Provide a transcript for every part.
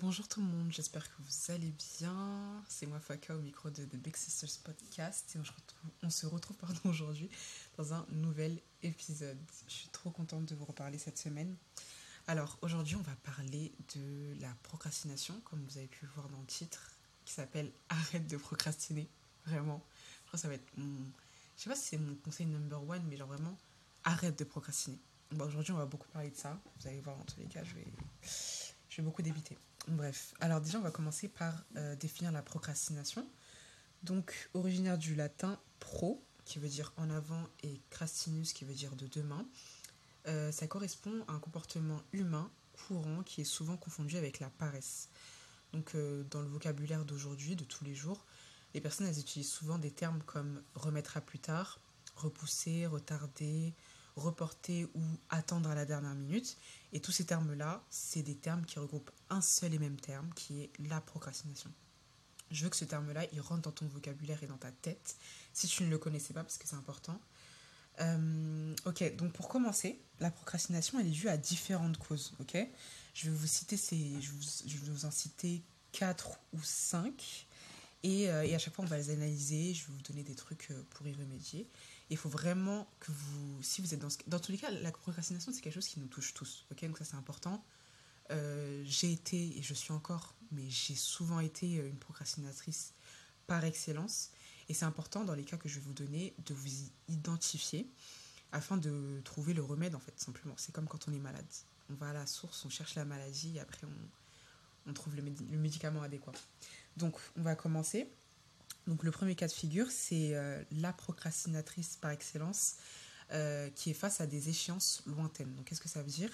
Bonjour tout le monde, j'espère que vous allez bien. C'est moi Faka au micro de The Big Sisters Podcast et on se retrouve, aujourd'hui dans un nouvel épisode. Je suis trop contente de vous reparler cette semaine. Alors aujourd'hui on va parler de la procrastination, comme vous avez pu voir dans le titre, qui s'appelle Arrête de procrastiner. Vraiment. Je crois que ça va être mon... Je sais pas si c'est mon conseil number one, mais genre vraiment, arrête de procrastiner. Aujourd'hui on va beaucoup parler de ça. Vous allez voir, en tous les cas, je vais, je vais beaucoup débiter. Bref, alors déjà on va commencer par euh, définir la procrastination. Donc originaire du latin pro, qui veut dire en avant, et crastinus, qui veut dire de demain. Euh, ça correspond à un comportement humain courant qui est souvent confondu avec la paresse. Donc euh, dans le vocabulaire d'aujourd'hui, de tous les jours, les personnes elles utilisent souvent des termes comme remettre à plus tard, repousser, retarder, reporter ou attendre à la dernière minute. Et tous ces termes-là, c'est des termes qui regroupent un seul et même terme, qui est la procrastination. Je veux que ce terme-là, il rentre dans ton vocabulaire et dans ta tête, si tu ne le connaissais pas, parce que c'est important. Euh, ok, donc pour commencer, la procrastination, elle est due à différentes causes, ok? Je vais vous citer je, vais vous en citer quatre ou cinq, et, euh, et, à chaque fois, on va les analyser, je vais vous donner des trucs euh, pour y remédier. Il faut vraiment que vous, si vous êtes dans ce, dans tous les cas, la procrastination c'est quelque chose qui nous touche tous, ok? Donc ça c'est important. Euh, j'ai été et je suis encore, mais j'ai souvent été une procrastinatrice par excellence. Et c'est important dans les cas que je vais vous donner de vous identifier afin de trouver le remède en fait simplement. C'est comme quand on est malade. On va à la source, on cherche la maladie et après on, on trouve le médicament adéquat. Donc on va commencer. Donc le premier cas de figure, c'est euh, la procrastinatrice par excellence euh, qui est face à des échéances lointaines. Donc qu'est-ce que ça veut dire?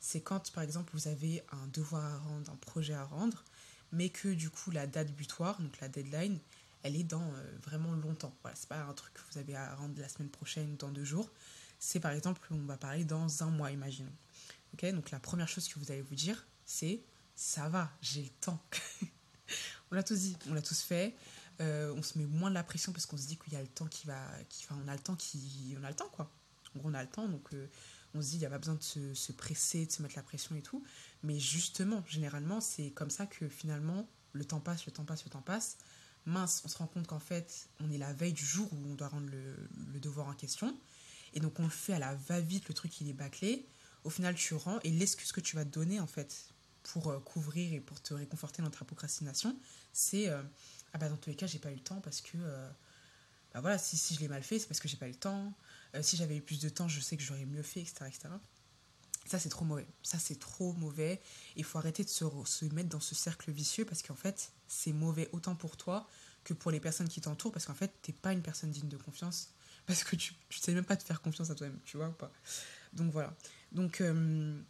C'est quand par exemple vous avez un devoir à rendre, un projet à rendre, mais que du coup la date butoir, donc la deadline, elle est dans euh, vraiment longtemps. Voilà, c'est pas un truc que vous avez à rendre la semaine prochaine, dans deux jours. C'est par exemple, on va parler dans un mois, imaginons. Donc la première chose que vous allez vous dire, c'est ça va, j'ai le temps. on l'a tous dit, on l'a tous fait. Euh, on se met moins de la pression parce qu'on se dit qu'il y a le temps qui va. Qui, enfin, on a le temps qui. On a le temps, quoi. En gros, on a le temps, donc euh, on se dit il n'y a pas besoin de se, se, presser, de se mettre la pression et tout. Mais justement, généralement, c'est comme ça que finalement, le temps passe, le temps passe, le temps passe. Mince, on se rend compte qu'en fait, on est la veille du jour où on doit rendre le, devoir en question. Et donc, on le fait à la va-vite, le truc, il est bâclé. Au final, tu rends. Et l'excuse que tu vas te donner, en fait, pour euh, couvrir et pour te réconforter dans ta procrastination, c'est ah bah dans tous les cas j'ai pas eu le temps parce que euh, bah voilà si, je l'ai mal fait c'est parce que j'ai pas eu le temps. Si j'avais eu plus de temps je sais que j'aurais mieux fait etc etc ça c'est trop mauvais. Ça c'est trop mauvais. Il faut arrêter de se, se, mettre dans ce cercle vicieux parce qu'en fait c'est mauvais autant pour toi que pour les personnes qui t'entourent parce qu'en fait t'es pas une personne digne de confiance parce que tu, tu sais même pas te faire confiance à toi-même tu vois ou pas. Donc voilà. Donc euh,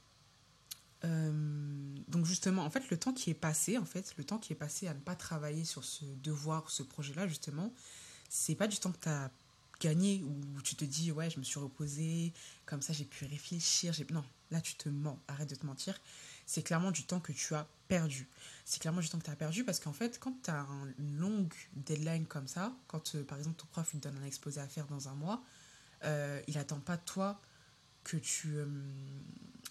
donc justement, en fait, le temps qui est passé, en fait, le temps qui est passé à ne pas travailler sur ce devoir, ce projet-là, justement, c'est pas du temps que tu as gagné où tu te dis ouais, je me suis reposé, comme ça j'ai pu réfléchir. Non, là tu te mens, arrête de te mentir. C'est clairement du temps que tu as perdu. C'est clairement du temps que tu as perdu parce qu'en fait, quand tu as une longue deadline comme ça, quand euh, par exemple ton prof il te donne un exposé à faire dans un mois, euh, il attend pas toi que tu. Euh,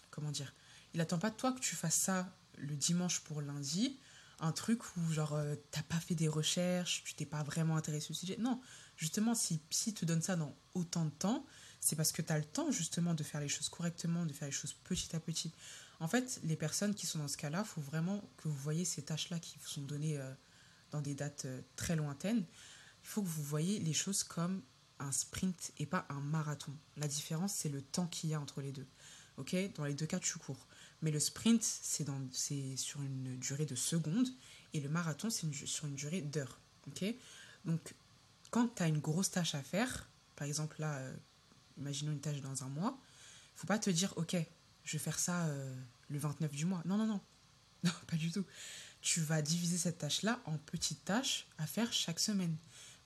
comment dire il attend pas de toi que tu fasses ça le dimanche pour lundi, un truc où genre euh, t'as pas fait des recherches, tu t'es pas vraiment intéressé au sujet. Non, justement, si si te donne ça dans autant de temps, c'est parce que tu as le temps justement de faire les choses correctement, de faire les choses petit à petit. En fait, les personnes qui sont dans ce cas-là, faut vraiment que vous voyez ces tâches-là qui vous sont données euh, dans des dates euh, très lointaines. Il faut que vous voyez les choses comme un sprint et pas un marathon. La différence, c'est le temps qu'il y a entre les deux. Ok? Dans les deux cas, tu cours. Mais le sprint, c'est sur une durée de secondes et le marathon, c'est sur une durée d'heures. Donc, quand tu as une grosse tâche à faire, par exemple là, euh, imaginons une tâche dans un mois, faut pas te dire, ok, je vais faire ça euh, le 29 du mois. Non, non, non. Non, pas du tout. Tu vas diviser cette tâche-là en petites tâches à faire chaque semaine.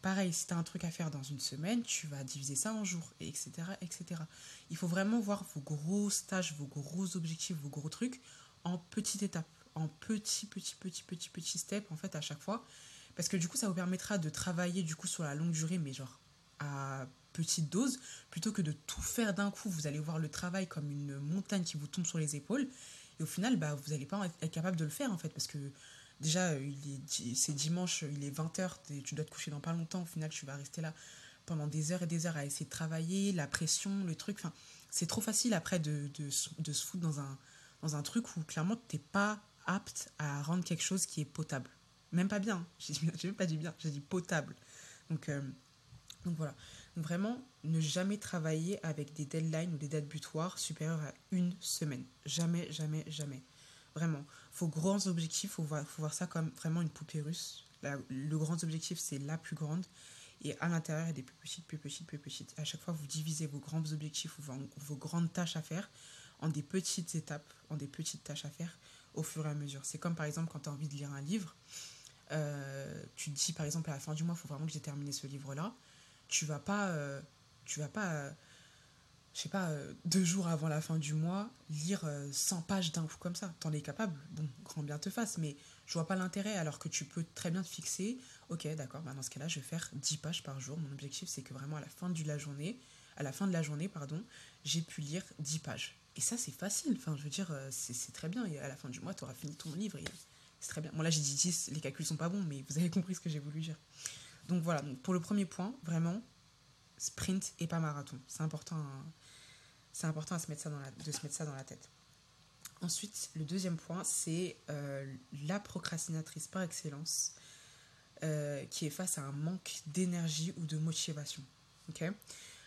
Pareil, si tu un truc à faire dans une semaine, tu vas diviser ça en jours, etc., etc. Il faut vraiment voir vos grosses tâches, vos gros objectifs, vos gros trucs en petites étapes, en petits, petits, petits, petits, petits steps, en fait, à chaque fois. Parce que du coup, ça vous permettra de travailler, du coup, sur la longue durée, mais genre à petite dose, plutôt que de tout faire d'un coup. Vous allez voir le travail comme une montagne qui vous tombe sur les épaules. Et au final, bah, vous n'allez pas être capable de le faire, en fait, parce que déjà, c'est dimanche, il est 20h, tu dois te coucher dans pas longtemps. Au final, tu vas rester là pendant des heures et des heures à essayer de travailler, la pression, le truc. Enfin, c'est trop facile après de, de, se foutre dans un, dans un truc où clairement, tu n'es pas apte à rendre quelque chose qui est potable. Même pas bien, j'ai même pas dit bien, j'ai dit potable. Donc, euh, donc voilà. vraiment, ne jamais travailler avec des deadlines ou des dates butoirs supérieures à une semaine. Jamais, jamais, jamais. Vraiment. Faut grands objectifs, faut voir, faut voir ça comme vraiment une poupée russe. le grand objectif, c'est la plus grande. Et à l'intérieur, il y a des plus petites, plus petites, plus petites. À chaque fois, vous divisez vos grands objectifs ou vos, grandes tâches à faire en des petites étapes, en des petites tâches à faire au fur et à mesure. C'est comme par exemple quand tu as envie de lire un livre, euh, tu te dis par exemple à la fin du mois, il faut vraiment que j'ai terminé ce livre-là. Tu vas pas, euh, tu vas pas, euh, je sais pas, deux jours avant la fin du mois, lire 100 pages d'un coup comme ça. T'en es capable, bon, grand bien te fasse, mais je vois pas l'intérêt alors que tu peux très bien te fixer, ok, d'accord, bah dans ce cas-là, je vais faire 10 pages par jour. Mon objectif, c'est que vraiment à la fin de la journée, à la fin de la journée, pardon, j'ai pu lire 10 pages. Et ça, c'est facile. Enfin, je veux dire, c'est très bien. Et à la fin du mois, tu auras fini ton livre. C'est très bien. Bon, là, j'ai dit 10, les calculs sont pas bons, mais vous avez compris ce que j'ai voulu dire. Donc voilà, donc, pour le premier point, vraiment, sprint et pas marathon. C'est important, c'est important de se mettre ça dans la tête. Ensuite, le deuxième point, c'est euh, la procrastinatrice par excellence euh, qui est face à un manque d'énergie ou de motivation.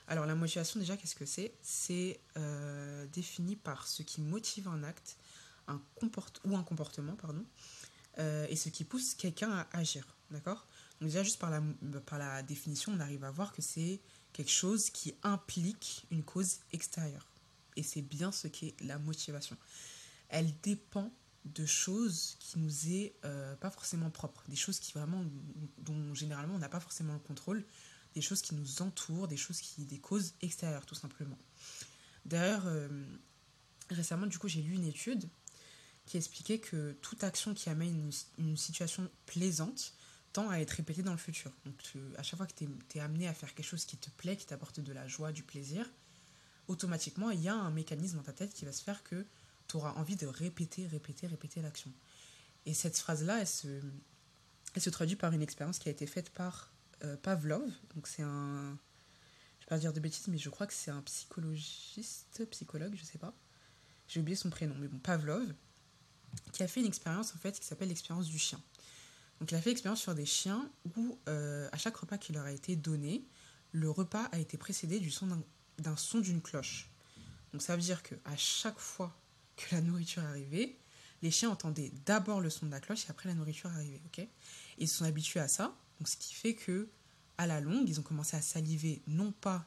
Alors, la motivation, déjà, qu'est-ce que c'est? C'est euh, défini par ce qui motive un acte un ou un comportement, pardon, et ce qui pousse quelqu'un à agir. D'accord? Donc déjà, juste par la définition, on arrive à voir que c'est quelque chose qui implique une cause extérieure. Et c'est bien ce qu'est la motivation. Elle dépend de choses qui nous est euh, pas forcément propres, des choses qui vraiment dont généralement on n'a pas forcément le contrôle, des choses qui nous entourent, des choses qui des causes extérieures tout simplement. D'ailleurs, euh, récemment du coup j'ai lu une étude qui expliquait que toute action qui amène une, situation plaisante à être répétée dans le futur. Donc, à chaque fois que tu es, amené à faire quelque chose qui te plaît, qui t'apporte de la joie, du plaisir, automatiquement, il y a un mécanisme dans ta tête qui va se faire que tu auras envie de répéter, répéter, répéter l'action. Et cette phrase-là, elle se, elle se traduit par une expérience qui a été faite par euh, Pavlov. Donc, c'est un. Je vais pas dire de bêtises, mais je crois que c'est un psychologiste, psychologue, je sais pas. J'ai oublié son prénom, mais bon, Pavlov qui a fait une expérience en fait qui s'appelle l'expérience du chien. Donc il a fait l'expérience sur des chiens où euh, à chaque repas qui leur a été donné, le repas a été précédé d'un son d'une cloche. Donc ça veut dire que à chaque fois que la nourriture arrivait, les chiens entendaient d'abord le son de la cloche et après la nourriture arrivait. Ok? Ils se sont habitués à ça. Ce qui fait que à la longue, ils ont commencé à saliver non pas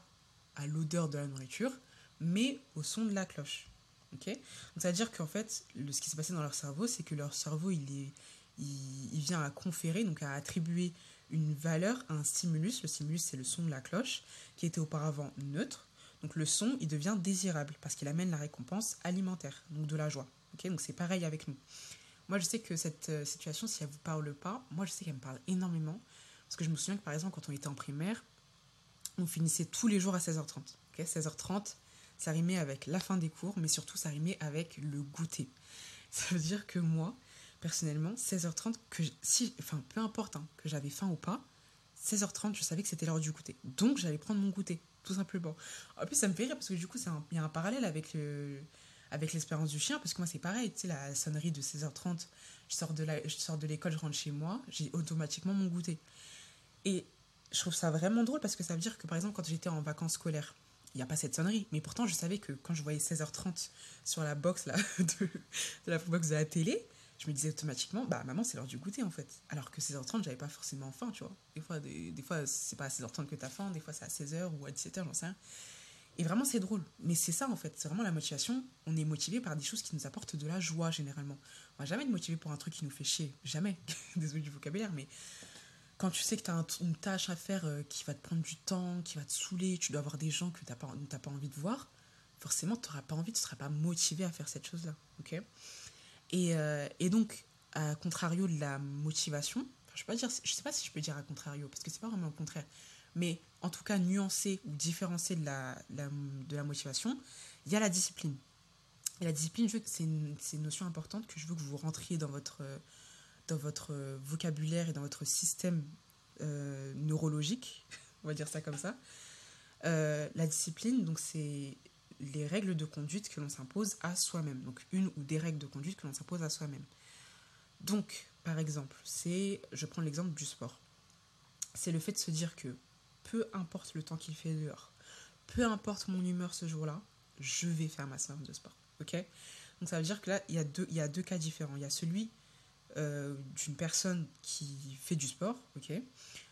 à l'odeur de la nourriture, mais au son de la cloche. Ok? Donc, ça veut dire qu'en fait, ce qui s'est passé dans leur cerveau, c'est que leur cerveau, il, est, il, vient à conférer, donc à attribuer une valeur à un stimulus. Le stimulus, c'est le son de la cloche, qui était auparavant neutre. Donc, le son, il devient désirable parce qu'il amène la récompense alimentaire, donc de la joie. Donc, c'est pareil avec nous. Moi, je sais que cette euh, situation, si elle vous parle pas, moi, je sais qu'elle me parle énormément. Parce que je me souviens que, par exemple, quand on était en primaire, on finissait tous les jours à 16h30. Ok 16h30, ça rimait avec la fin des cours, mais surtout ça rimait avec le goûter. Ça veut dire que moi, personnellement, 16h30, que si, enfin peu importe hein, que j'avais faim ou pas, 16h30, je savais que c'était l'heure du goûter. Donc j'allais prendre mon goûter, tout simplement. En plus, ça me fait rire parce que du coup, il y a un parallèle avec le, avec l'espérance du chien, parce que moi c'est pareil, tu sais, la sonnerie de 16h30, je sors de, la, je sors de l'école, je rentre chez moi, j'ai automatiquement mon goûter. Et je trouve ça vraiment drôle parce que ça veut dire que par exemple quand j'étais en vacances scolaires, il n'y a pas cette sonnerie. Mais pourtant, je savais que quand je voyais 16h30 sur la box là, de, la box de la télé, je me disais automatiquement, bah maman, c'est l'heure du goûter en fait. Alors que 16h30, j'avais pas forcément faim, tu vois. Des fois, des, des fois c'est pas à 16h30 que t'as faim, des fois c'est à 16h ou à 17h, j'en sais rien. Et vraiment, c'est drôle. Mais c'est ça en fait, c'est vraiment la motivation. On est motivé par des choses qui nous apportent de la joie généralement. On va jamais être motivé pour un truc qui nous fait chier. Jamais. Désolé du vocabulaire, mais quand tu sais que tu as une tâche à faire euh, qui va te prendre du temps, qui va te saouler, tu dois avoir des gens que tu n'as pas, pas envie de voir, forcément, tu pas envie, tu ne seras pas motivé à faire cette chose-là. ok? Et, euh, et, donc, à contrario de la motivation, je ne sais, sais pas si je peux dire à contrario, parce que c'est pas vraiment le contraire, mais en tout cas, nuancer ou différencier de la, de la motivation, il y a la discipline. Et la discipline, c'est une, une, notion importante que je veux que vous rentriez dans votre, dans votre vocabulaire et dans votre système euh, neurologique, on va dire ça comme ça. Euh, la discipline, donc c'est les règles de conduite que l'on s'impose à soi-même. Donc une ou des règles de conduite que l'on s'impose à soi-même. Donc, par exemple, c'est, je prends l'exemple du sport. C'est le fait de se dire que peu importe le temps qu'il fait dehors, peu importe mon humeur ce jour-là, je vais faire ma séance de sport. Ok? Donc ça veut dire que là, il y, a deux, cas différents. Il y a celui euh, d'une personne qui fait du sport, ok?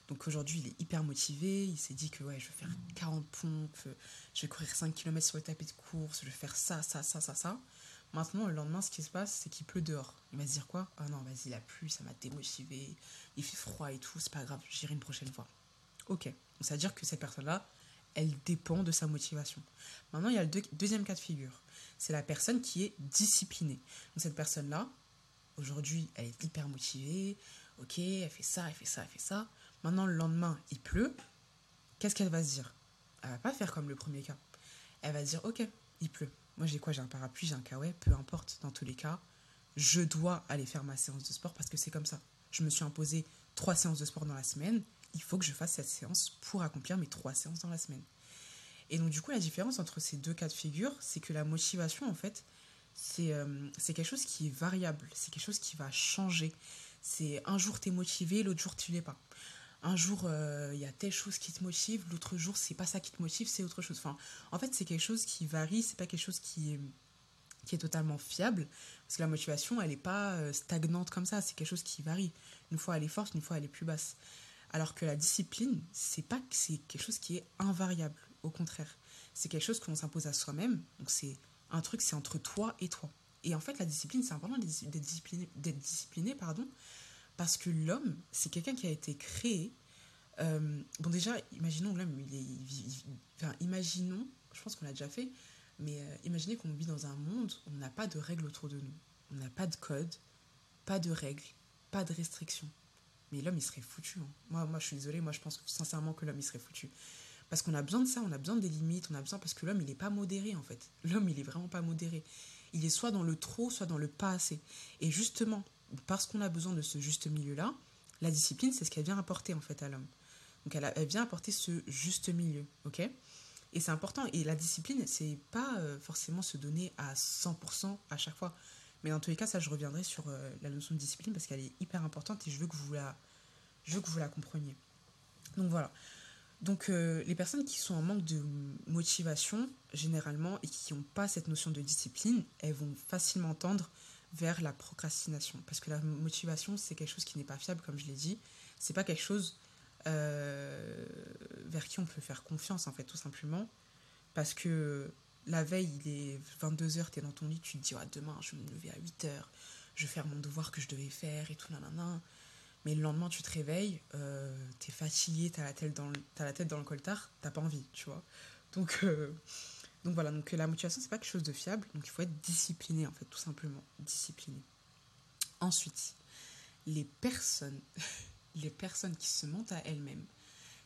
Donc aujourd'hui, il est hyper motivé, il s'est dit que ouais, je vais faire 40 pompes, je vais courir 5 km sur le tapis de course, je vais faire ça, ça, ça, ça, ça. Maintenant, le lendemain, ce qui se passe, c'est qu'il pleut dehors. Il va se dire quoi? Ah non, vas-y, la pluie, ça m'a démotivé, il fait froid et tout, c'est pas grave, j'irai une prochaine fois. Ok, donc ça veut dire que cette personne-là, elle dépend de sa motivation. Maintenant, il y a le deuxième cas de figure. C'est la personne qui est disciplinée. Donc cette personne-là, aujourd'hui, elle est hyper motivée, ok, elle fait ça, elle fait ça, elle fait ça. Maintenant, le lendemain, il pleut. Qu'est-ce qu'elle va se dire? Elle va pas faire comme le premier cas. Elle va se dire, ok, il pleut. Moi, j'ai quoi? J'ai un parapluie, j'ai un kawaii, peu importe. Dans tous les cas, je dois aller faire ma séance de sport parce que c'est comme ça. Je me suis imposé trois séances de sport dans la semaine. Il faut que je fasse cette séance pour accomplir mes trois séances dans la semaine. Et donc, du coup, la différence entre ces deux cas de figure, c'est que la motivation, en fait, c'est euh, quelque chose qui est variable. C'est quelque chose qui va changer. C'est un jour, tu es motivé, l'autre jour, tu l'es pas un jour euh, il y a telle chose qui te motive, l'autre jour c'est pas ça qui te motive, c'est autre chose. En fait, c'est quelque chose qui varie, c'est pas quelque chose qui est, totalement fiable, parce que la motivation, elle n'est pas euh, stagnante comme ça, c'est quelque chose qui varie. Une fois elle est forte, une fois elle est plus basse. Alors que la discipline, c'est pas c'est quelque chose qui est invariable, au contraire. C'est quelque chose que l'on s'impose à soi-même, donc c'est un truc, c'est entre toi et toi. Et en fait, la discipline, c'est important d'être discipliné, discipliné pardon, parce que l'homme, c'est quelqu'un qui a été créé. Euh, bon, déjà, imaginons l'homme, il est. enfin, imaginons, je pense qu'on l'a déjà fait, mais euh, imaginez qu'on vit dans un monde où on n'a pas de règles autour de nous. On n'a pas de code, pas de règles, pas de restrictions. Mais l'homme, il serait foutu. Hein. Moi, moi, je suis désolée, moi, je pense sincèrement que l'homme, il serait foutu. Parce qu'on a besoin de ça, on a besoin des limites, on a besoin. Parce que l'homme, il n'est pas modéré, en fait. L'homme, il est vraiment pas modéré. Il est soit dans le trop, soit dans le pas assez. Et justement, parce qu'on a besoin de ce juste milieu-là, la discipline, c'est ce qu'elle vient apporter en fait à l'homme. Donc elle, vient apporter ce juste milieu, ok? Et c'est important. Et la discipline, c'est pas euh, forcément se donner à 100% à chaque fois. Mais dans tous les cas, ça, je reviendrai sur euh, la notion de discipline parce qu'elle est hyper importante et je veux que vous la, je veux que vous la compreniez. Donc voilà. Donc euh, les personnes qui sont en manque de motivation, généralement, et qui n'ont pas cette notion de discipline, elles vont facilement tendre vers la procrastination. Parce que la motivation, c'est quelque chose qui n'est pas fiable, comme je l'ai dit. C'est pas quelque chose euh, vers qui on peut faire confiance, en fait, tout simplement. Parce que la veille, il est 22h, tu es dans ton lit, tu te dis, demain, je vais me lever à 8h, je vais faire mon devoir que je devais faire et tout, nanana. Mais le lendemain, tu te réveilles, euh, tu es fatigué, tu as, la tête dans le, as la tête dans le coltard, t'as pas envie, tu vois. Donc, euh, donc voilà, donc la motivation, c'est pas quelque chose de fiable, donc il faut être discipliné en fait, tout simplement, discipliné. Ensuite, les personnes, les personnes qui se montent à elles-mêmes,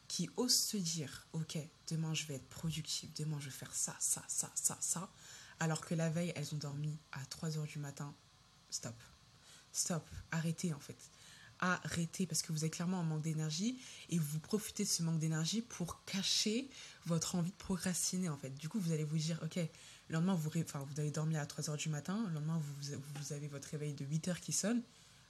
qui osent se dire, ok, demain je vais être productive, demain je vais faire ça, ça, ça, ça, ça, alors que la veille elles ont dormi à 3 heures du matin, stop, stop, arrêtez en fait arrêtez parce que vous êtes clairement en manque d'énergie et vous profitez de ce manque d'énergie pour cacher votre envie de procrastiner en fait. Du coup, vous allez vous dire, ok, le lendemain, vous, enfin, vous allez dormir à 3h du matin, le lendemain, vous, vous avez votre réveil de 8h qui sonne,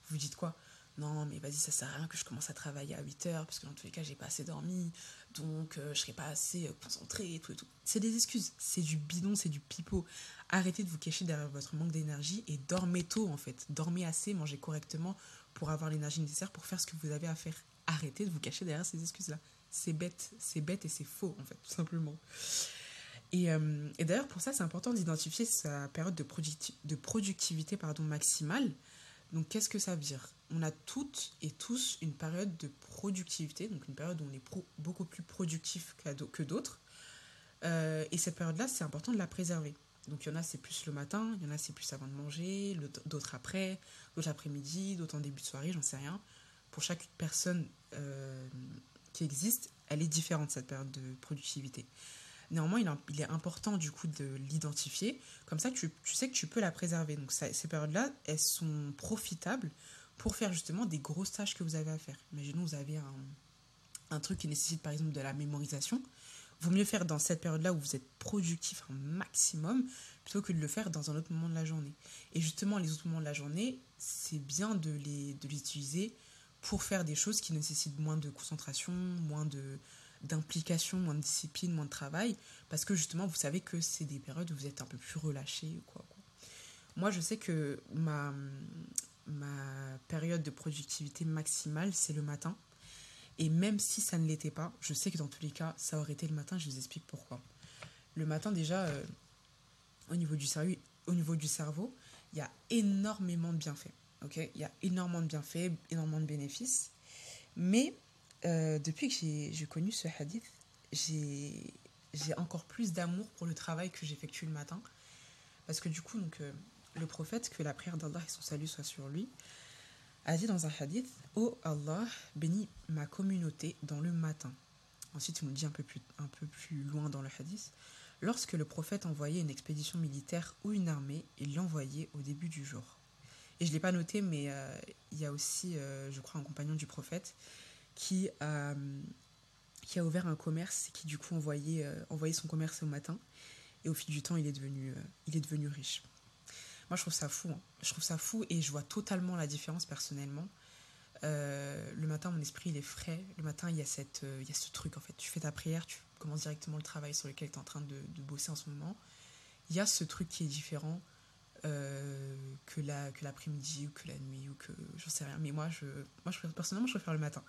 vous dites quoi? Non, mais vas-y, ça sert à rien que je commence à travailler à 8 h parce que dans tous les cas, j'ai pas assez dormi, donc euh, je serai pas assez euh, concentré et tout et tout. C'est des excuses, c'est du bidon, c'est du pipeau. Arrêtez de vous cacher derrière votre manque d'énergie et dormez tôt en fait. Dormez assez, mangez correctement pour avoir l'énergie nécessaire pour faire ce que vous avez à faire. Arrêtez de vous cacher derrière ces excuses-là. C'est bête, c'est bête et c'est faux, en fait, tout simplement. Et, euh, d'ailleurs, pour ça, c'est important d'identifier sa période de, de productivité maximale. Donc, qu'est-ce que ça veut dire? On a toutes et tous une période de productivité, donc une période où on est beaucoup plus productif que d'autres. Euh, et cette période-là, c'est important de la préserver. Donc il y en a c'est plus le matin, il y en a c'est plus avant de manger, d'autres après, d'autres après-midi, d'autres en début de soirée, j'en sais rien. Pour chaque personne euh, qui existe, elle est différente cette période de productivité. Néanmoins, il, est important du coup de l'identifier. Comme ça, tu, sais que tu peux la préserver. Donc ces périodes-là, elles sont profitables pour faire justement des grosses tâches que vous avez à faire. Imaginons, vous avez un, un truc qui nécessite par exemple de la mémorisation. Vaut mieux faire dans cette période-là où vous êtes productif un maximum plutôt que de le faire dans un autre moment de la journée. Et justement, les autres moments de la journée, c'est bien de les, de les utiliser pour faire des choses qui nécessitent moins de concentration, moins de d'implication, moins de discipline, moins de travail, parce que justement, vous savez que c'est des périodes où vous êtes un peu plus relâché. Quoi, quoi. Moi, je sais que ma, ma période de productivité maximale, c'est le matin. Et même si ça ne l'était pas, je sais que dans tous les cas, ça aurait été le matin, je vous explique pourquoi. Le matin, déjà, euh, au, niveau du cerveau, au niveau du cerveau, il y a énormément de bienfaits. ok? Il y a énormément de bienfaits, énormément de bénéfices. Mais euh, depuis que j'ai connu ce hadith, j'ai encore plus d'amour pour le travail que j'effectue le matin. Parce que du coup, donc, euh, le prophète, que la prière d'Allah et son salut soient sur lui, a dit dans un hadith Ô oh Allah, bénis ma communauté dans le matin. Ensuite, il nous dit un peu plus, un peu plus loin dans le hadith Lorsque le prophète envoyait une expédition militaire ou une armée, il l'envoyait au début du jour. Et je ne l'ai pas noté, mais euh, il y a aussi, euh, je crois, un compagnon du prophète qui a, qui a ouvert un commerce et qui, du coup, envoyait, euh, envoyait son commerce au matin. Et au fil du temps, il est devenu, il est devenu riche. Moi, je trouve ça fou. Hein. Je trouve ça fou et je vois totalement la différence personnellement. le matin, mon esprit, il est frais. Le matin, il y, a cette, il y a ce truc, en fait. Tu fais ta prière, tu commences directement le travail sur lequel tu es en train de, bosser en ce moment, il y a ce truc qui est différent euh, que la que l'après-midi ou que la nuit ou que j'en sais rien. Mais moi, je, moi je, personnellement, je préfère le matin.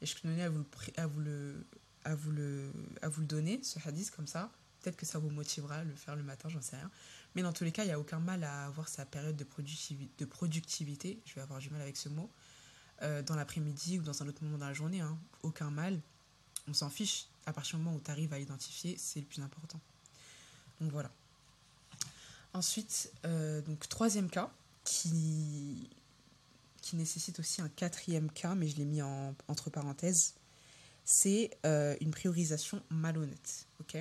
Et je tenais à vous, à vous, le, à vous, le, à vous le donner, ce hadith, comme ça. Peut-être que ça vous motivera à le faire le matin, j'en sais rien. Mais dans tous les cas, il n'y a aucun mal à avoir sa période de, productivité, de. Je vais avoir du mal avec ce mot. Euh, dans l'après-midi ou dans un autre moment dans la journée. Hein. Aucun mal. On s'en fiche à partir du moment où tu arrives à identifier, c'est le plus important. Donc voilà. Ensuite, euh, donc troisième cas qui, qui nécessite aussi un quatrième cas, mais je l'ai mis en, entre parenthèses, c'est euh, une priorisation malhonnête. Ok?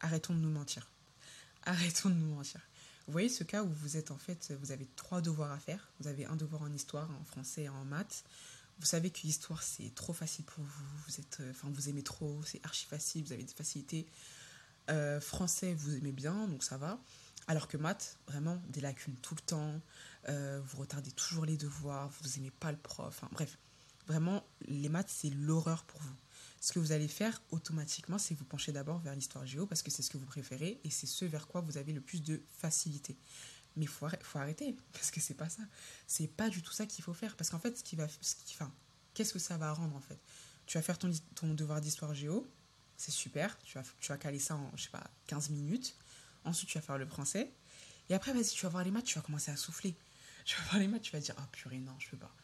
Arrêtons de nous mentir. Arrêtons de nous mentir. Vous voyez ce cas où vous êtes en fait, vous avez trois devoirs à faire. Vous avez un devoir en histoire, en français et en maths. Vous savez que l'histoire, c'est trop facile pour vous. Vous, êtes, euh, enfin, vous aimez trop, c'est archi facile, vous avez des facilités. Euh, français, vous aimez bien, donc ça va. Alors que maths, vraiment, des lacunes tout le temps. Euh, vous retardez toujours les devoirs, vous n'aimez pas le prof. Enfin, bref, vraiment, les maths, c'est l'horreur pour vous. Ce que vous allez faire automatiquement, c'est vous pencher d'abord vers l'histoire géo parce que c'est ce que vous préférez et c'est ce vers quoi vous avez le plus de facilité. Mais faut, faut, arrêter, parce que c'est pas ça. C'est pas du tout ça qu'il faut faire. Parce qu'en fait, ce qui va, ce qui, enfin, qu'est-ce que ça va rendre en fait? Tu vas faire ton, ton devoir d'histoire géo, c'est super. Tu vas, tu vas caler ça en, je sais pas, 15 minutes. Ensuite, tu vas faire le français. Et après, vas-y, tu vas voir les maths, tu vas commencer à souffler. Tu vas voir les maths, tu vas dire, oh purée, non, je peux pas.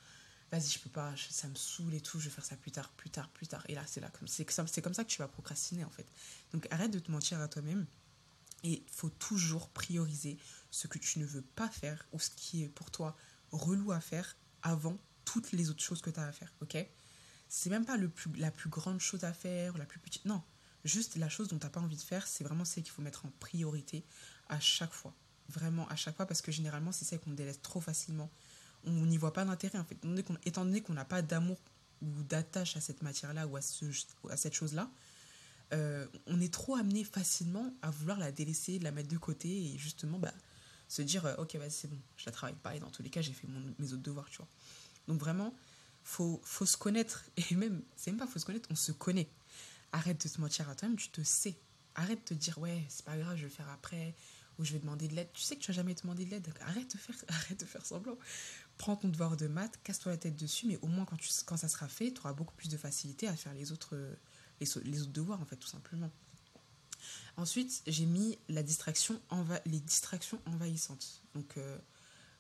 Vas-y, je peux pas, ça me saoule et tout, je vais faire ça plus tard, plus tard, plus tard. Et là, c'est là, c'est comme ça que tu vas procrastiner en fait. Donc arrête de te mentir à toi-même. Et faut toujours prioriser ce que tu ne veux pas faire ou ce qui est pour toi relou à faire avant toutes les autres choses que tu as à faire, ok? C'est même pas le plus, la plus grande chose à faire, la plus petite, non. Juste la chose dont tu n'as pas envie de faire, c'est vraiment celle qu'il faut mettre en priorité à chaque fois. Vraiment à chaque fois, parce que généralement, c'est celle qu'on délaisse trop facilement. On n'y voit pas d'intérêt, en fait. Étant donné qu'on n'a pas d'amour ou d'attache à cette matière-là ou à, ce, à cette chose-là, euh, on est trop amené facilement à vouloir la délaisser, la mettre de côté et justement bah, se dire euh, ok vas-y c'est bon, je la travaille pas et dans tous les cas j'ai fait mes autres devoirs, tu vois. Donc vraiment, faut, faut se connaître et même, c'est même pas faut se connaître, on se connaît. Arrête de te mentir à toi-même, tu te sais. Arrête de te dire ouais c'est pas grave, je vais le faire après ou je vais demander de l'aide. Tu sais que tu vas jamais demander de l'aide, arrête de faire, arrête de faire semblant. Prends ton devoir de maths, casse-toi la tête dessus, mais au moins quand, ça sera fait, tu auras beaucoup plus de facilité à faire les autres les, autres devoirs, en fait, tout simplement. Ensuite, j'ai mis la distraction les distractions envahissantes. Donc, euh,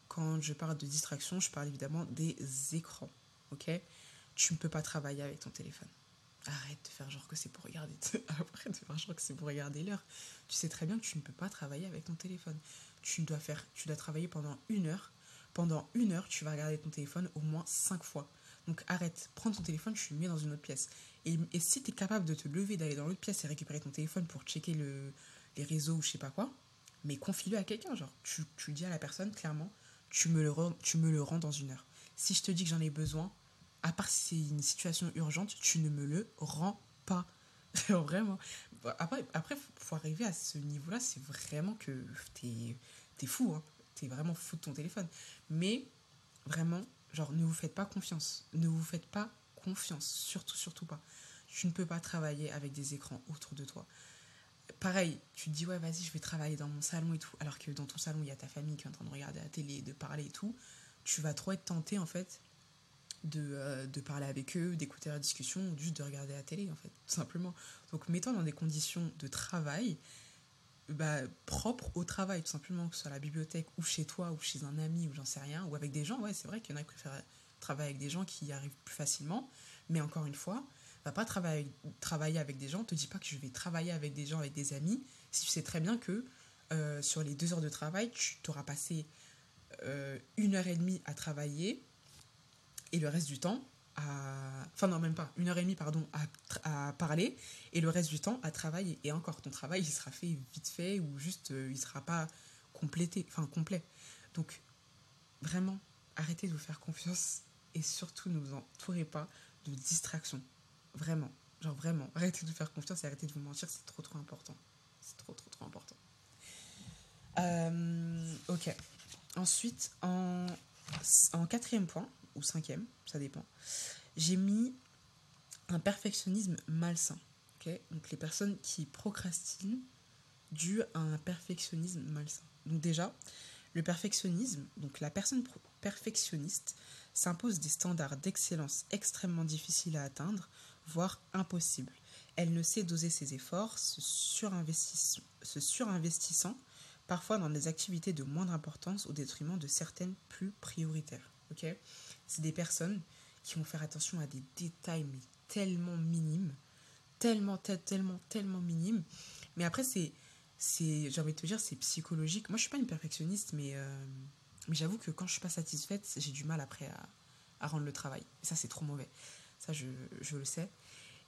quand je parle de distraction, je parle évidemment des écrans. Ok? Tu ne peux pas travailler avec ton téléphone. Arrête de faire genre que c'est pour regarder. Arrête de faire genre que c'est pour regarder l'heure. Tu sais très bien que tu ne peux pas travailler avec ton téléphone. Tu dois faire, tu dois travailler pendant une heure. Pendant une heure, tu vas regarder ton téléphone au moins cinq fois. Donc arrête, prends ton téléphone, tu le mets dans une autre pièce. Et, si tu es capable de te lever, d'aller dans l'autre pièce et récupérer ton téléphone pour checker le, les réseaux ou je sais pas quoi, mais confie-le à quelqu'un. Genre, tu, tu dis à la personne clairement, tu me, le rends, tu me le rends dans une heure. Si je te dis que j'en ai besoin, à part si c'est une situation urgente, tu ne me le rends pas. vraiment. Après, après, pour arriver à ce niveau-là, c'est vraiment que t'es es fou. Hein. T'es vraiment fou de ton téléphone. Mais vraiment, genre, ne vous faites pas confiance. Ne vous faites pas confiance. Surtout, surtout pas. Tu ne peux pas travailler avec des écrans autour de toi. Pareil, tu te dis, ouais, vas-y, je vais travailler dans mon salon et tout. Alors que dans ton salon, il y a ta famille qui est en train de regarder la télé, de parler et tout. Tu vas trop être tenté, en fait, de, euh, de, parler avec eux, d'écouter leur discussion, ou juste de regarder la télé, en fait, tout simplement. Donc, mettons dans des conditions de travail bah, propres au travail, tout simplement, que ce soit à la bibliothèque, ou chez toi, ou chez un ami, ou j'en sais rien, ou avec des gens. Ouais, c'est vrai qu'il y en a qui préfèrent travailler avec des gens qui y arrivent plus facilement, mais encore une fois, va pas travailler, travailler avec des gens, te dis pas que je vais travailler avec des gens, avec des amis, si tu sais très bien que euh, sur les deux heures de travail, tu t'auras passé euh, une heure et demie à travailler, et le reste du temps Enfin non, même pas. Une heure et demie, pardon, à, parler et le reste du temps à travailler. Et encore, ton travail, il sera fait vite fait ou juste, euh, il sera pas complété, enfin complet. Donc, vraiment, arrêtez de vous faire confiance et surtout ne vous entourez pas de distractions. Vraiment. Genre vraiment, arrêtez de vous faire confiance et arrêtez de vous mentir, c'est trop trop important. C'est trop trop trop important. Euh, ok. Ensuite, en, en quatrième point, ou cinquième, ça dépend, j'ai mis un perfectionnisme malsain. ok? Donc les personnes qui procrastinent dû à un perfectionnisme malsain. Donc déjà, le perfectionnisme, donc la personne perfectionniste s'impose des standards d'excellence extrêmement difficiles à atteindre, voire impossibles. Elle ne sait doser ses efforts, se, surinvestissant, se surinvestissant parfois dans des activités de moindre importance au détriment de certaines plus prioritaires. ok? C'est des personnes qui vont faire attention à des détails mais tellement minimes, tellement, tellement, tellement minimes. Mais après, c'est, c'est j'ai envie de te dire, c'est psychologique. Moi, je suis pas une perfectionniste, mais, euh, mais j'avoue que quand je suis pas satisfaite, j'ai du mal après à, à rendre le travail. Ça, c'est trop mauvais. Ça, je, je le sais.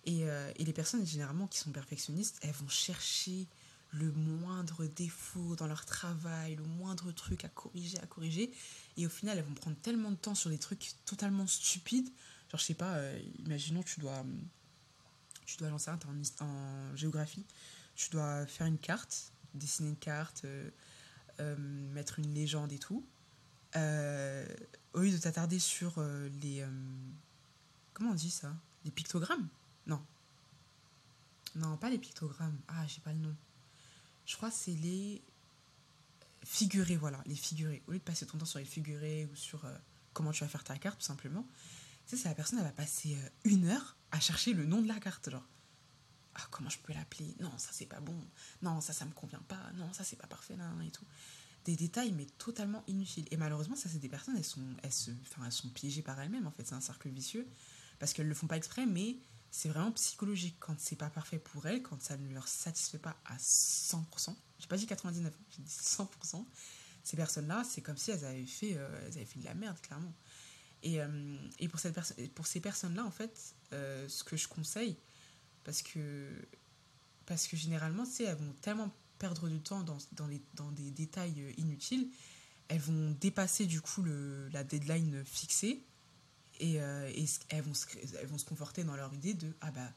Et, euh, et, les personnes, généralement, qui sont perfectionnistes, elles vont chercher le moindre défaut dans leur travail, le moindre truc à corriger, à corriger. Et au final, elles vont prendre tellement de temps sur des trucs totalement stupides. Genre, je sais pas, euh, imaginons, tu dois, tu dois lancer un en, en, géographie. Tu dois faire une carte, dessiner une carte, euh, euh, mettre une légende et tout. Au lieu de t'attarder sur les. comment on dit ça? Les pictogrammes? Non. Non, pas les pictogrammes. Ah, j'ai pas le nom je crois c'est les figurés, voilà, les figurés. Au lieu de passer ton temps sur les figurés ou sur euh, comment tu vas faire ta carte, tout simplement, tu sais, c'est la personne, elle va passer euh, une heure à chercher le nom de la carte, genre. Ah, comment je peux l'appeler? Non, ça c'est pas bon. Non, ça ça me convient pas. Non, ça c'est pas parfait, et tout. Des détails, mais totalement inutiles. Et malheureusement, ça c'est des personnes, elles sont, elles, se, elles sont piégées par elles-mêmes, en fait. C'est un cercle vicieux. Parce qu'elles le font pas exprès, mais c'est vraiment psychologique quand c'est pas parfait pour elles, quand ça ne leur satisfait pas à 100%. J'ai pas dit 99, j'ai dit 100%. Ces personnes-là, c'est comme si elles avaient fait, euh, elles avaient fait de la merde, clairement. Et, euh, et pour, cette pour ces personnes-là, en fait, euh, ce que je conseille, parce que, parce que généralement, tu sais, elles vont tellement perdre du temps dans, dans, les, dans des détails inutiles, elles vont dépasser du coup le, la deadline fixée et, euh, elles, vont se, conforter dans leur idée de ah bah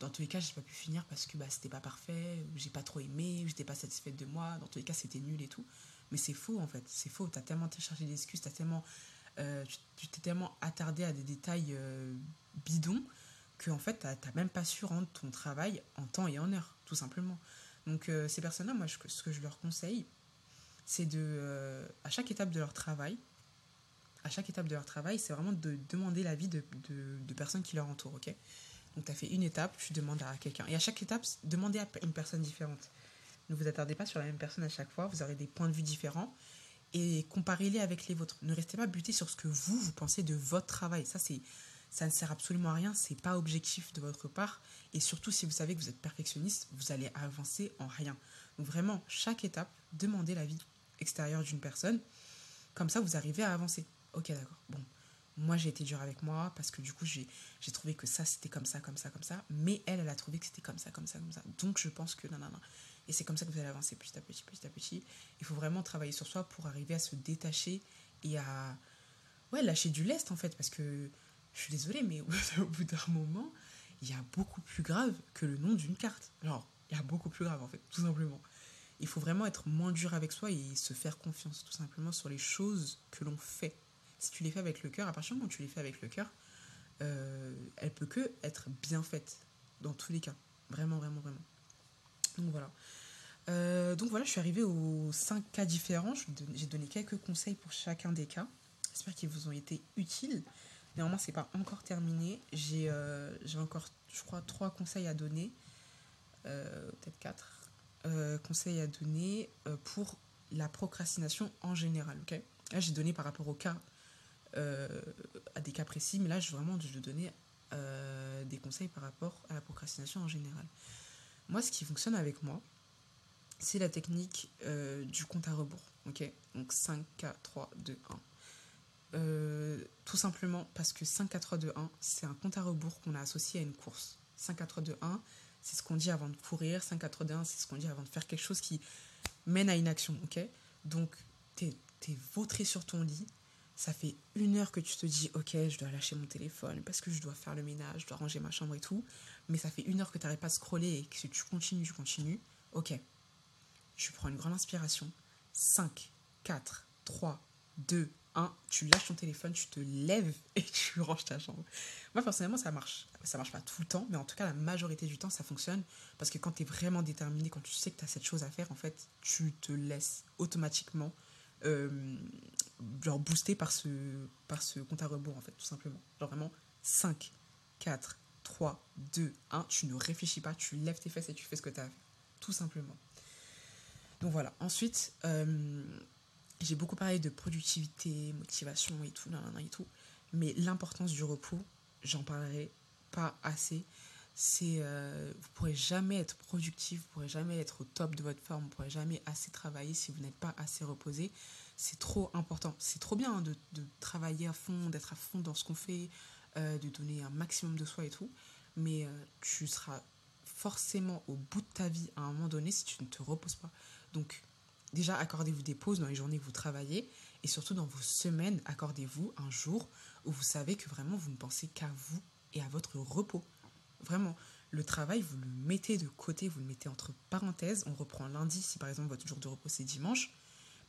dans tous les cas j'ai pas pu finir parce que bah c'était pas parfait ou j'ai pas trop aimé ou j'étais pas satisfaite de moi dans tous les cas c'était nul et tout. Mais c'est faux en fait c'est faux t'as tellement cherché d'excuses t'as tellement euh, tu t'es tellement attardé à des détails euh, bidons que en fait t'as même pas su rendre ton travail en temps et en heure tout simplement. Donc euh, ces personnes là moi ce que je leur conseille c'est de à chaque étape de leur travail à chaque étape de leur travail, c'est vraiment de demander l'avis de, de, personnes qui leur entourent, ok? Donc, tu as fait une étape, tu demandes à quelqu'un. Et à chaque étape, demandez à une personne différente. Ne vous attardez pas sur la même personne à chaque fois, vous aurez des points de vue différents et comparez-les avec les vôtres. Ne restez pas buté sur ce que vous, vous pensez de votre travail. Ça, c'est ça ne sert absolument à rien, c'est pas objectif de votre part. Et surtout, si vous savez que vous êtes perfectionniste, vous allez avancer en rien. Donc vraiment, chaque étape, demandez l'avis extérieur d'une personne. Comme ça, vous arrivez à avancer. Ok, d'accord. Bon, moi j'ai été dure avec moi parce que du coup j'ai trouvé que ça c'était comme ça, comme ça, comme ça, mais elle, elle a trouvé que c'était comme ça, comme ça, comme ça. Donc je pense que non, non, non. Et c'est comme ça que vous allez avancer petit à petit, petit à petit. Il faut vraiment travailler sur soi pour arriver à se détacher et à ouais, lâcher du lest en fait. Parce que je suis désolée, mais au bout d'un moment, il y a beaucoup plus grave que le nom d'une carte. Alors, il y a beaucoup plus grave en fait, tout simplement. Il faut vraiment être moins dur avec soi et se faire confiance tout simplement sur les choses que l'on fait. Si tu les fais avec le cœur, à partir du moment où tu les fais avec le cœur, euh, elle peut que être bien faite dans tous les cas. Vraiment, vraiment, vraiment. Donc voilà. Euh, donc voilà, je suis arrivée aux 5 cas différents. J'ai donné quelques conseils pour chacun des cas. J'espère qu'ils vous ont été utiles. Néanmoins, c'est pas encore terminé. J'ai euh, encore, je crois, 3 conseils à donner. Euh, peut-être 4 conseils à donner pour la procrastination en général. là, j'ai donné par rapport au cas, à des cas précis, mais là, je, vraiment, je vais donner des conseils par rapport à la procrastination en général. Moi, ce qui fonctionne avec moi, c'est la technique euh, du compte à rebours. Donc 5, 4, 3, 2, 1. tout simplement parce que 5, 4, 3, 2, 1, c'est un compte à rebours qu'on a associé à une course. 5, 4, 3, 2, 1, c'est ce qu'on dit avant de courir. 5, 4, 3, 2, 1, c'est ce qu'on dit avant de faire quelque chose qui mène à une action. Donc, tu es, vautré sur ton lit. Ça fait une heure que tu te dis, ok, je dois lâcher mon téléphone parce que je dois faire le ménage, je dois ranger ma chambre et tout. Mais ça fait une heure que tu n'arrêtes pas de scroller et que tu continues, tu continues. Ok, tu prends une grande inspiration. 5, 4, 3, 2, 1. Tu lâches ton téléphone, tu te lèves et tu ranges ta chambre. Moi, personnellement, ça marche. Ça marche pas tout le temps, mais en tout cas, la majorité du temps, ça fonctionne. Parce que quand tu es vraiment déterminé, quand tu sais que tu as cette chose à faire, en fait, tu te laisses automatiquement genre booster par ce, par ce compte à rebours, en fait, tout simplement. Genre vraiment 5, 4, 3, 2, 1. Tu ne réfléchis pas, tu lèves tes fesses et tu fais ce que tu as à. Tout simplement. Donc voilà. Ensuite, euh, j'ai beaucoup parlé de productivité, motivation et tout, et tout. Mais l'importance du repos, j'en parlerai pas assez. C'est, euh, vous pourrez jamais être productif, vous pourrez jamais être au top de votre forme, vous pourrez jamais assez travailler si vous n'êtes pas assez reposé. C'est trop important. C'est trop bien hein, de, travailler à fond, d'être à fond dans ce qu'on fait, euh, de donner un maximum de soi et tout. Mais tu seras forcément au bout de ta vie à un moment donné si tu ne te reposes pas. Donc, déjà, accordez-vous des pauses dans les journées que vous travaillez et surtout dans vos semaines, accordez-vous un jour où vous savez que vraiment vous ne pensez qu'à vous et à votre repos. Vraiment, le travail, vous le mettez de côté, vous le mettez entre parenthèses. On reprend lundi si par exemple votre jour de repos c'est dimanche.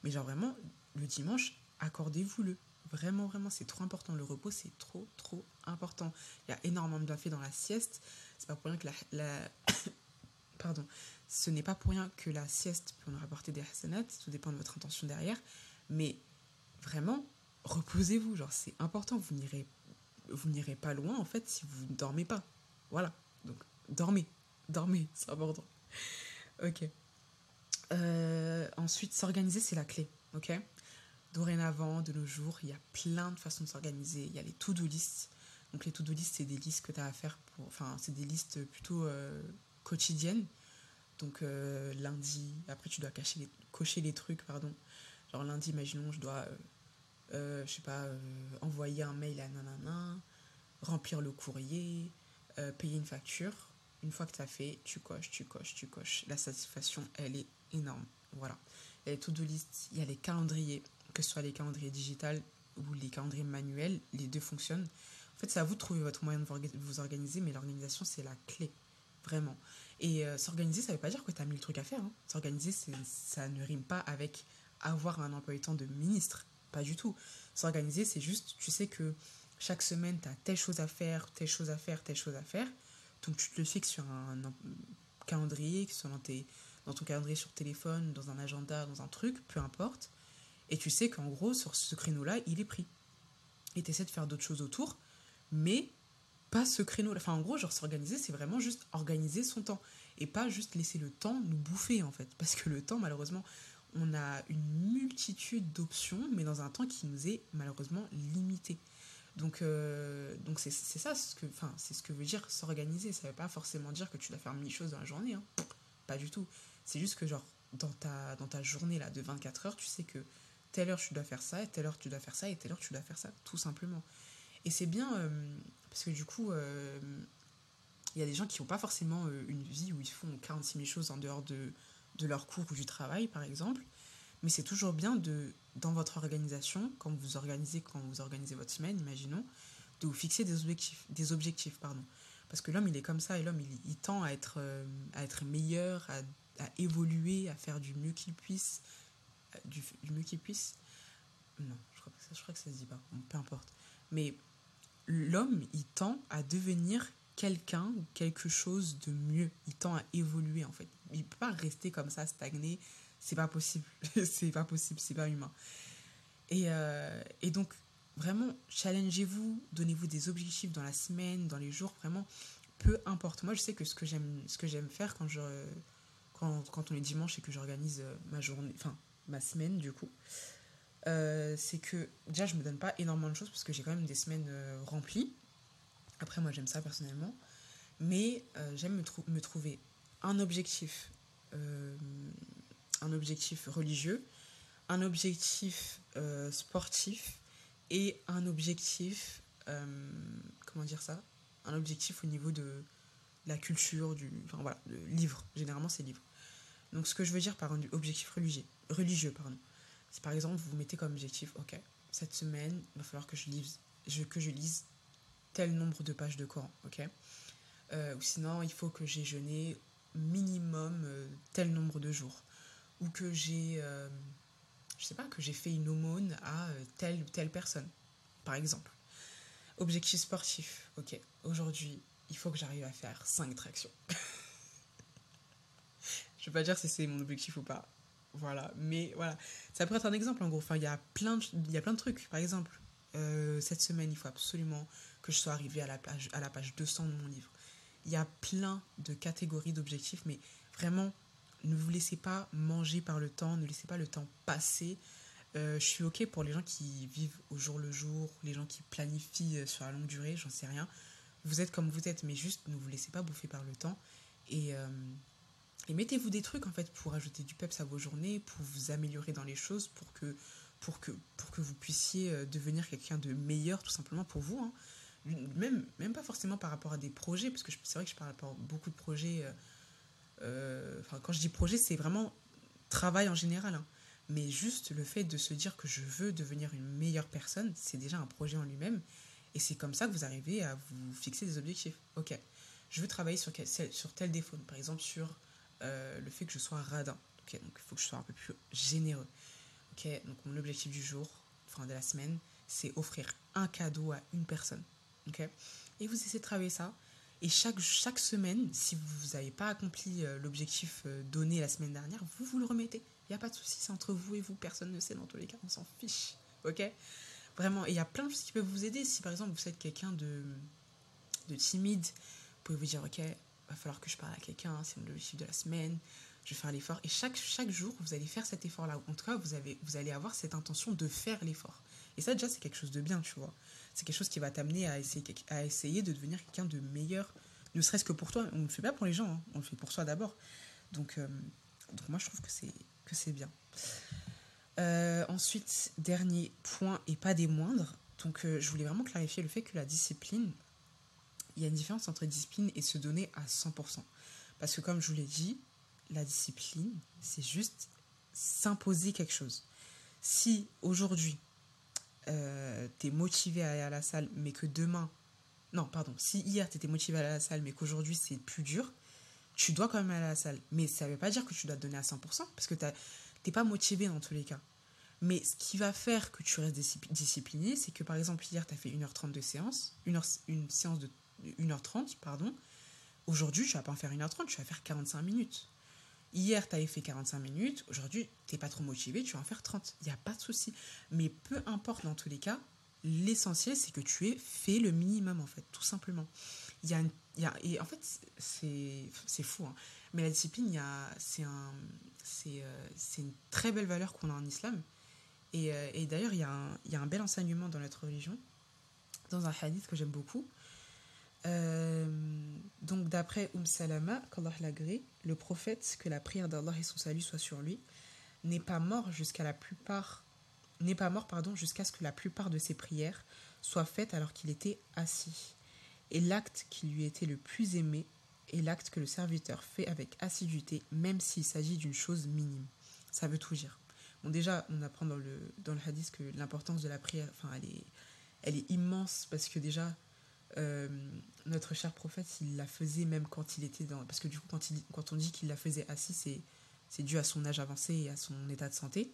Mais genre vraiment, le dimanche, accordez-vous-le. Vraiment, vraiment, c'est trop important. Le repos, c'est trop, trop important. Il y a énormément de bienfaits dans la sieste. C'est pas pour rien que la, pardon, ce n'est pas pour rien que la sieste peut nous rapporter des hasanats, tout dépend de votre intention derrière, mais vraiment, reposez-vous, genre c'est important, vous n'irez vous n'irez pas loin en fait si vous ne dormez pas. Voilà, donc dormez, dormez, c'est important. Ok. Euh, ensuite, s'organiser, c'est la clé, ok? Dorénavant, de nos jours, il y a plein de façons de s'organiser. Il y a les to-do lists. Donc les to-do lists, c'est des listes que tu as à faire pour... Enfin, c'est des listes plutôt euh, quotidiennes donc euh, lundi, après tu dois cocher les trucs, pardon. Genre lundi, imaginons, je dois, euh, je sais pas, envoyer un mail à nanana, remplir le courrier, payer une facture. Une fois que tu as fait, tu coches, tu coches, tu coches. La satisfaction, elle est énorme. Voilà. Il y a les to-do list, il y a les calendriers, que ce soit les calendriers digitales ou les calendriers manuels, les deux fonctionnent. En fait, c'est à vous de trouver votre moyen de vous organiser, mais l'organisation, c'est la clé. Vraiment. Et euh, s'organiser, ça ne veut pas dire que tu as mille trucs à faire. Hein. S'organiser, ça ne rime pas avec avoir un emploi du temps de ministre. Pas du tout. S'organiser, c'est juste, tu sais que chaque semaine, tu as telle chose à faire, telle chose à faire, telle chose à faire. Donc tu te le fixes sur un, calendrier, que ce soit dans, ton calendrier sur téléphone, dans un agenda, dans un truc, peu importe. Et tu sais qu'en gros, sur ce créneau-là, il est pris. Et tu essaies de faire d'autres choses autour, mais pas ce créneau. Enfin, en gros, genre s'organiser, c'est vraiment juste organiser son temps et pas juste laisser le temps nous bouffer en fait. Parce que le temps, malheureusement, on a une multitude d'options, mais dans un temps qui nous est malheureusement limité. Donc, euh, donc c'est, ça, ce que, enfin, c'est ce que veut dire s'organiser. Ça veut pas forcément dire que tu dois faire mille choses dans la journée. Hein. Pas du tout. C'est juste que, genre, dans ta, dans ta journée là, de 24 heures, tu sais que telle heure tu dois faire ça, et telle heure tu dois faire ça, et telle heure tu dois faire ça, tout simplement. Et c'est bien, euh, parce que du coup, euh, il y a des gens qui n'ont pas forcément une vie où ils font 46 000 choses en dehors de, de leur cours ou du travail, par exemple. Mais c'est toujours bien de, dans votre organisation, quand vous organisez, quand vous organisez votre semaine, imaginons, de vous fixer des objectifs, des objectifs pardon. Parce que l'homme, il est comme ça, et l'homme, il, tend à être, à être meilleur, à, évoluer, à faire du mieux qu'il puisse. Du, du mieux qu'il puisse. Non, je crois, que ça, je crois que ça se dit pas, peu importe. Mais l'homme, il tend à devenir quelqu'un ou quelque chose de mieux. Il tend à évoluer, en fait. Il ne peut pas rester comme ça, stagner. C'est pas possible. c'est pas possible, c'est pas humain. Et, euh, et donc, vraiment, challengez-vous, donnez-vous des objectifs dans la semaine, dans les jours, vraiment, peu importe. Moi, je sais que ce que j'aime, ce que j'aime faire quand, je, quand, quand on est dimanche et que j'organise ma journée, enfin, ma semaine, du coup, euh, c'est que déjà je me donne pas énormément de choses parce que j'ai quand même des semaines euh, remplies. Après moi j'aime ça personnellement. Mais euh, j'aime me, trouver un objectif, un objectif religieux, un objectif sportif et un objectif, comment dire ça? Un objectif au niveau de la culture, du, enfin voilà, le livre. Généralement c'est livre. Donc ce que je veux dire par un objectif religieux, religieux pardon si par exemple vous mettez comme objectif, ok, cette semaine, il va falloir que je lise, que je lise tel nombre de pages de Coran, ok? Euh, Ou sinon, il faut que j'ai jeûné minimum euh, tel nombre de jours. Ou que j'ai, euh, sais pas, que j'ai fait une aumône à euh, telle ou telle personne, par exemple. Objectif sportif, ok, aujourd'hui, il faut que j'arrive à faire 5 tractions. je vais pas dire si c'est mon objectif ou pas, voilà, mais voilà. Ça pourrait être un exemple en gros. Enfin, il y a plein de, il y a plein de trucs. Par exemple, euh, cette semaine, il faut absolument que je sois arrivée à la page, à la page 200 de mon livre. Il y a plein de catégories d'objectifs, mais vraiment, ne vous laissez pas manger par le temps, ne laissez pas le temps passer. Euh, je suis OK pour les gens qui vivent au jour le jour, les gens qui planifient euh, sur la longue durée, j'en sais rien. Vous êtes comme vous êtes, mais juste ne vous laissez pas bouffer par le temps. Et, euh, et mettez-vous des trucs en fait pour ajouter du peps à vos journées, pour vous améliorer dans les choses, pour que, vous puissiez devenir quelqu'un de meilleur tout simplement pour vous. Hein. Même, pas forcément par rapport à des projets, parce que c'est vrai que je parle par beaucoup de projets. Enfin, quand je dis projet, c'est vraiment travail en général. Hein. Mais juste le fait de se dire que je veux devenir une meilleure personne, c'est déjà un projet en lui-même. Et c'est comme ça que vous arrivez à vous fixer des objectifs. Ok, je veux travailler sur, sur tel défaut. Par exemple, sur euh, le fait que je sois radin. Okay, donc il faut que je sois un peu plus généreux. Ok, donc mon objectif du jour, enfin de la semaine, c'est offrir un cadeau à une personne. Ok, et vous essayez de travailler ça. Et chaque, chaque semaine, si vous n'avez pas accompli euh, l'objectif euh, donné la semaine dernière, vous vous le remettez. Il n'y a pas de souci, c'est entre vous et vous, personne ne sait dans tous les cas, on s'en fiche. Ok? Vraiment, il y a plein de choses qui peuvent vous aider. Si par exemple vous êtes quelqu'un de, de timide, vous pouvez vous dire, ok, va falloir que je parle à quelqu'un, c'est mon objectif de la semaine, je vais faire l'effort. Et chaque, chaque jour, vous allez faire cet effort-là. En tout cas, vous, avez, vous allez avoir cette intention de faire l'effort. Et ça, déjà, c'est quelque chose de bien, tu vois. C'est quelque chose qui va t'amener à essayer, à essayer de devenir quelqu'un de meilleur, ne serait-ce que pour toi. On ne le fait pas pour les gens, hein. on le fait pour soi d'abord. Donc, euh, moi, je trouve que c'est, que c'est bien. Euh, ensuite, dernier point, et pas des moindres. Donc, euh, je voulais vraiment clarifier le fait que la discipline, il y a une différence entre discipline et se donner à 100%. Parce que comme je vous l'ai dit, la discipline, c'est juste s'imposer quelque chose. Si aujourd'hui, euh, tu es motivé à aller à la salle, mais que demain, non, pardon, si hier tu étais motivé à aller à la salle, mais qu'aujourd'hui c'est plus dur, tu dois quand même aller à la salle. Mais ça ne veut pas dire que tu dois te donner à 100%, parce que tu n'es pas motivé dans tous les cas. Mais ce qui va faire que tu restes discipliné, c'est que par exemple, hier, tu as fait 1h30 de séance, une, heure, une séance de 1h30, pardon. Aujourd'hui, tu vas pas en faire 1h30, tu vas faire 45 minutes. Hier, tu avais fait 45 minutes. Aujourd'hui, tu n'es pas trop motivé, tu vas en faire 30. Il n'y a pas de souci. Mais peu importe dans tous les cas, l'essentiel, c'est que tu aies fait le minimum, en fait, tout simplement. Y a, y a et en fait, c'est fou, hein. mais la discipline, c'est un, euh, une très belle valeur qu'on a en islam. Et, euh, et d'ailleurs, il, il y, a un bel enseignement dans notre religion, dans un hadith que j'aime beaucoup, euh, donc d'après Umm Salama, qu'Allah l'agrée, le prophète, que la prière d'Allah et son salut soient sur lui, n'est pas mort jusqu'à la plupart n'est pas mort pardon jusqu'à ce que la plupart de ses prières soit faite alors qu'il était assis. Et l'acte qui lui était le plus aimé est l'acte que le serviteur fait avec assiduité, même s'il s'agit d'une chose minime. Ça veut tout dire. Bon, déjà, on apprend dans le, dans le hadith que l'importance de la prière, enfin, elle est, elle est immense parce que déjà, euh, notre cher prophète, il la faisait même quand il était dans. Parce que du coup, quand, on dit qu'il la faisait assis, c'est, c'est dû à son âge avancé et à son état de santé.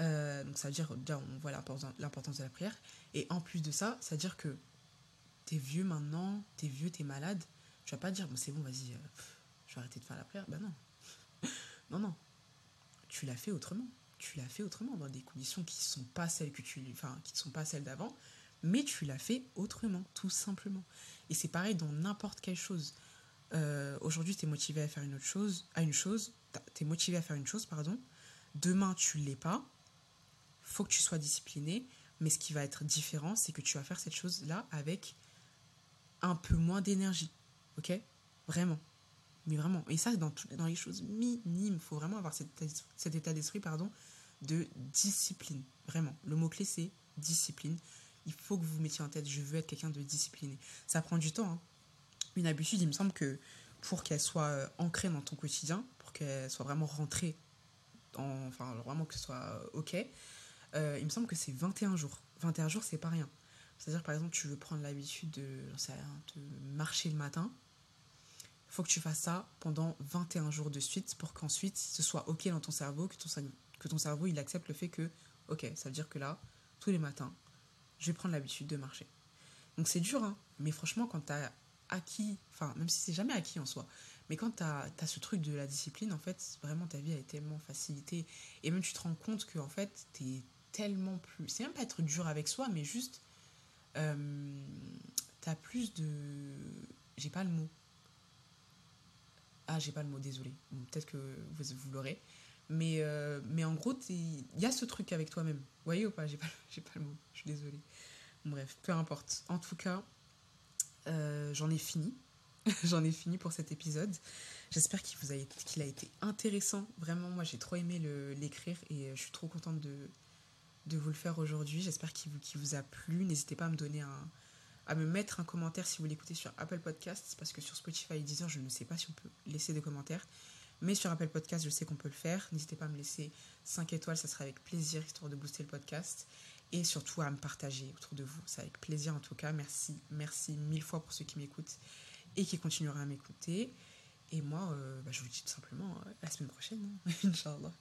Euh, donc ça veut dire, déjà, on voit l'importance de la prière. Et en plus de ça, ça veut dire que t'es vieux maintenant, t'es vieux, t'es malade. Tu vas pas dire, bon, c'est bon, vas-y, euh, je vais arrêter de faire la prière. Ben non. non, non. Tu l'as fait autrement. Tu l'as fait autrement, dans des conditions qui sont pas celles que tu. Enfin, qui ne sont pas celles d'avant. Mais tu l'as fait autrement, tout simplement. Et c'est pareil dans n'importe quelle chose. Euh, aujourd'hui, tu es motivé à faire une autre chose, à une chose, tu es motivé à faire une chose, pardon. Demain, tu l'es pas. Faut que tu sois discipliné. Mais ce qui va être différent, c'est que tu vas faire cette chose-là avec un peu moins d'énergie. Ok? Vraiment. Mais vraiment. Et ça, dans, dans les choses minimes, il faut vraiment avoir cet, cet état d'esprit pardon, de discipline. Vraiment. Le mot-clé, c'est discipline. Il faut que vous mettiez en tête, je veux être quelqu'un de discipliné. Ça prend du temps. Hein. Une habitude, il me semble que pour qu'elle soit euh, ancrée dans ton quotidien, pour qu'elle soit vraiment rentrée, en, enfin vraiment que ce soit euh, OK, euh, il me semble que c'est 21 jours. 21 jours, c'est pas rien. C'est-à-dire, par exemple, tu veux prendre l'habitude de, de marcher le matin, faut que tu fasses ça pendant 21 jours de suite pour qu'ensuite ce soit OK dans ton cerveau, que ton, que ton cerveau il accepte le fait que, OK, ça veut dire que là, tous les matins, je vais prendre l'habitude de marcher. Donc c'est dur, hein, mais franchement, quand tu as acquis, enfin, même si c'est jamais acquis en soi, mais quand tu as, ce truc de la discipline, en fait, vraiment ta vie a été tellement facilitée. Et même tu te rends compte que, en fait, tu es tellement plus. C'est même pas être dur avec soi, mais juste. Euh, tu as plus de. J'ai pas le mot. Ah, j'ai pas le mot, désolé. Peut-être que vous, vous l'aurez. Mais, euh, mais en gros, il y a ce truc avec toi-même. Vous voyez ou pas? J'ai pas, pas le mot. Je suis désolée. Bref, peu importe. En tout cas, euh, j'en ai fini. j'en ai fini pour cet épisode. J'espère qu'il a, qu'il a été intéressant. Vraiment, moi, j'ai trop aimé l'écrire et je suis trop contente de, de vous le faire aujourd'hui. J'espère qu'il vous, vous a plu. N'hésitez pas à me donner un, à me mettre un commentaire si vous l'écoutez sur Apple Podcasts, parce que sur Spotify et Deezer, je ne sais pas si on peut laisser des commentaires. Mais sur Apple Podcasts, je sais qu'on peut le faire. N'hésitez pas à me laisser 5 étoiles, ça sera avec plaisir, histoire de booster le podcast. Et surtout à me partager autour de vous. C'est avec plaisir en tout cas. Merci, merci mille fois pour ceux qui m'écoutent et qui continueront à m'écouter. Et moi, euh, bah, je vous dis tout simplement euh, la semaine prochaine, hein. Inch'Allah.